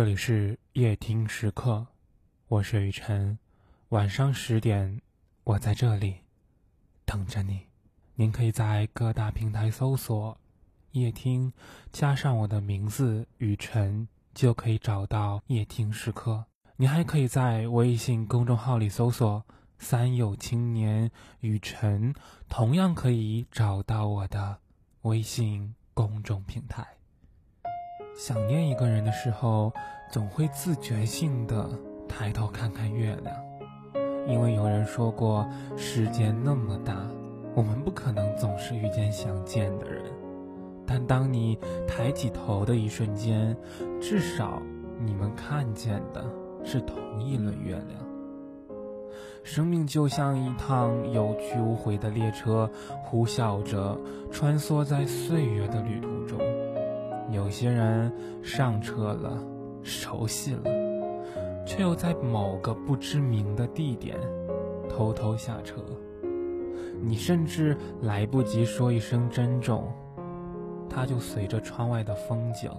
这里是夜听时刻，我是雨晨。晚上十点，我在这里等着你。您可以在各大平台搜索“夜听”，加上我的名字雨晨，就可以找到夜听时刻。你还可以在微信公众号里搜索“三有青年雨晨”，同样可以找到我的微信公众平台。想念一个人的时候，总会自觉性的抬头看看月亮，因为有人说过，世界那么大，我们不可能总是遇见想见的人。但当你抬起头的一瞬间，至少你们看见的是同一轮月亮。生命就像一趟有去无回的列车，呼啸着穿梭在岁月的旅途中。有些人上车了，熟悉了，却又在某个不知名的地点偷偷下车。你甚至来不及说一声珍重，他就随着窗外的风景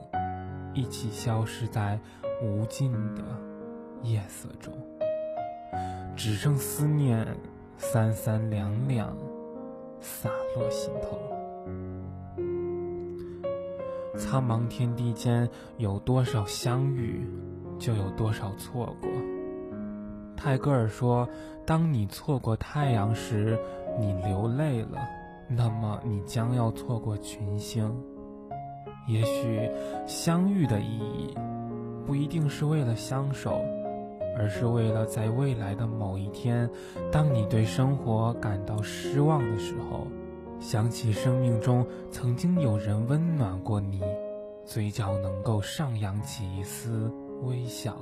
一起消失在无尽的夜色中，只剩思念三三两两洒落心头。苍茫天地间，有多少相遇，就有多少错过。泰戈尔说：“当你错过太阳时，你流泪了，那么你将要错过群星。也许相遇的意义，不一定是为了相守，而是为了在未来的某一天，当你对生活感到失望的时候。”想起生命中曾经有人温暖过你，嘴角能够上扬起一丝微笑；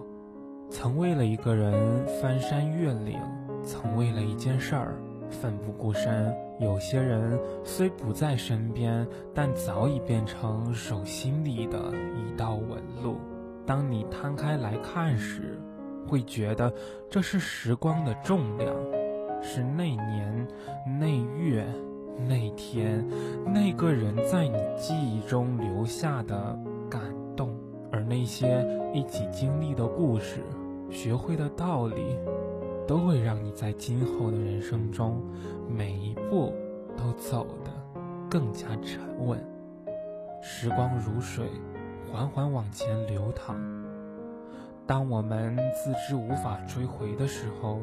曾为了一个人翻山越岭，曾为了一件事儿奋不顾身。有些人虽不在身边，但早已变成手心里的一道纹路。当你摊开来看时，会觉得这是时光的重量，是那年那月。那天，那个人在你记忆中留下的感动，而那些一起经历的故事、学会的道理，都会让你在今后的人生中，每一步都走得更加沉稳。时光如水，缓缓往前流淌。当我们自知无法追回的时候，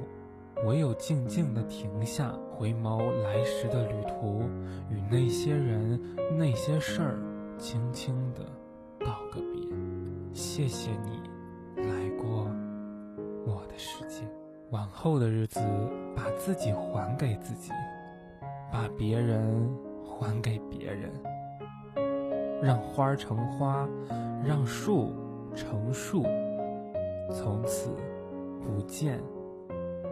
唯有静静地停下，回眸来时的旅途，与那些人、那些事儿，轻轻地道个别。谢谢你来过我的世界。往后的日子，把自己还给自己，把别人还给别人，让花成花，让树成树，从此不见。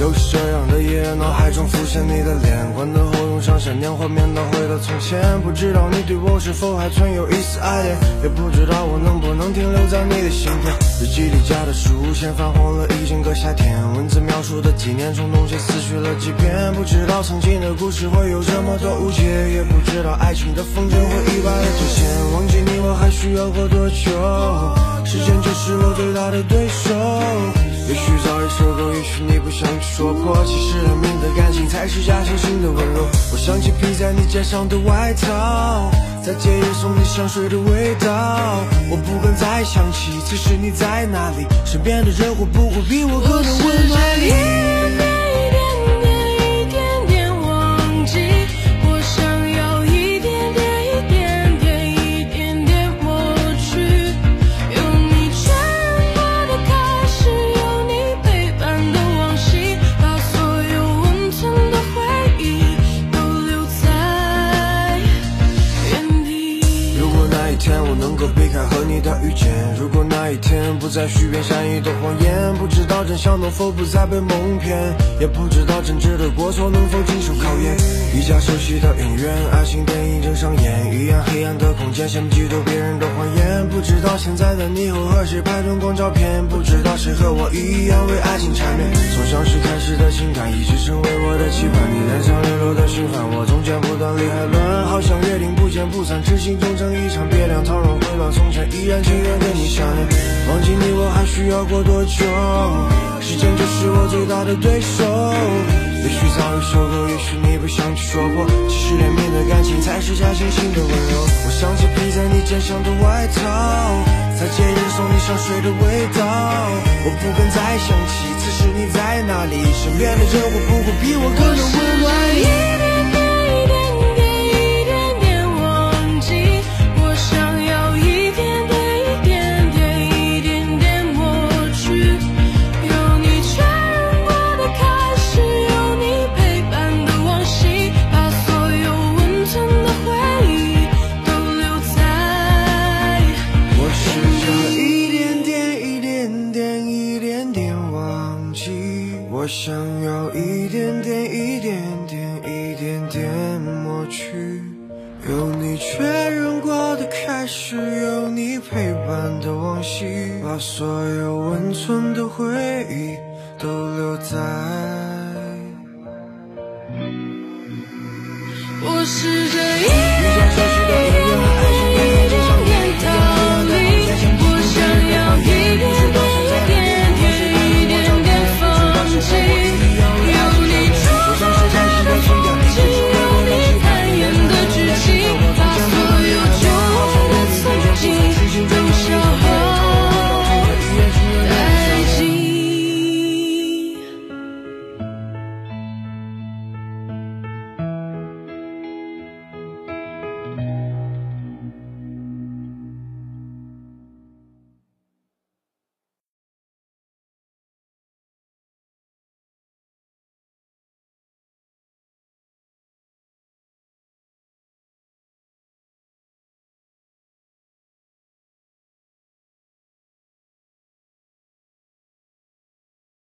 有这样的夜，脑海中浮现你的脸，关灯后用上下年画面倒回到从前。不知道你对我是否还存有一丝爱恋，也不知道我能不能停留在你的心田。日记里加的书签泛黄了一整个夏天，文字描述的纪念从冬写思绪了几遍。不知道曾经的故事会有这么多误解，也不知道爱情的风筝会意外的脱线。忘记你我还需要过多久？时间就是我最大的对手。也许早已受够，也许你不想去说破。其实冷面的感情才是假惺惺的温柔。我想起披在你肩上的外套，在戒烟送你香水的味道。我不敢再想起，此时你在哪里？身边的人会不会比我更能温暖你？遇见，如果那一天不再许愿善意的谎言，不知道道真相能否不再被蒙骗，也不知道真挚的过错能否经受考验。一家熟悉的影院，爱情电影正上演，一样黑暗的空间，羡慕嫉妒别人的谎言。不知道现在的你会和谁拍春光照片，不知道谁和我一样为爱情缠绵。从相识开始的情感，一直成为我的期盼。你脸上流露的心烦，我中间不断理还乱，好像约定不见不散，痴心终成一场别两，倘若回到从前，依然情愿跟你相恋。忘记你我还需要过多久？时间就是我最大的对手。也许早已受够，也许你不想去说破。其实连绵的感情才是假惺惺的温柔。肩上的外套，在节日送你香水的味道。我不敢再想起此时你在哪里，身边的人会不会比我更加温暖？抹去。有你确认过的开始，有你陪伴的往昔，把所有温存的回忆都留在。我是这一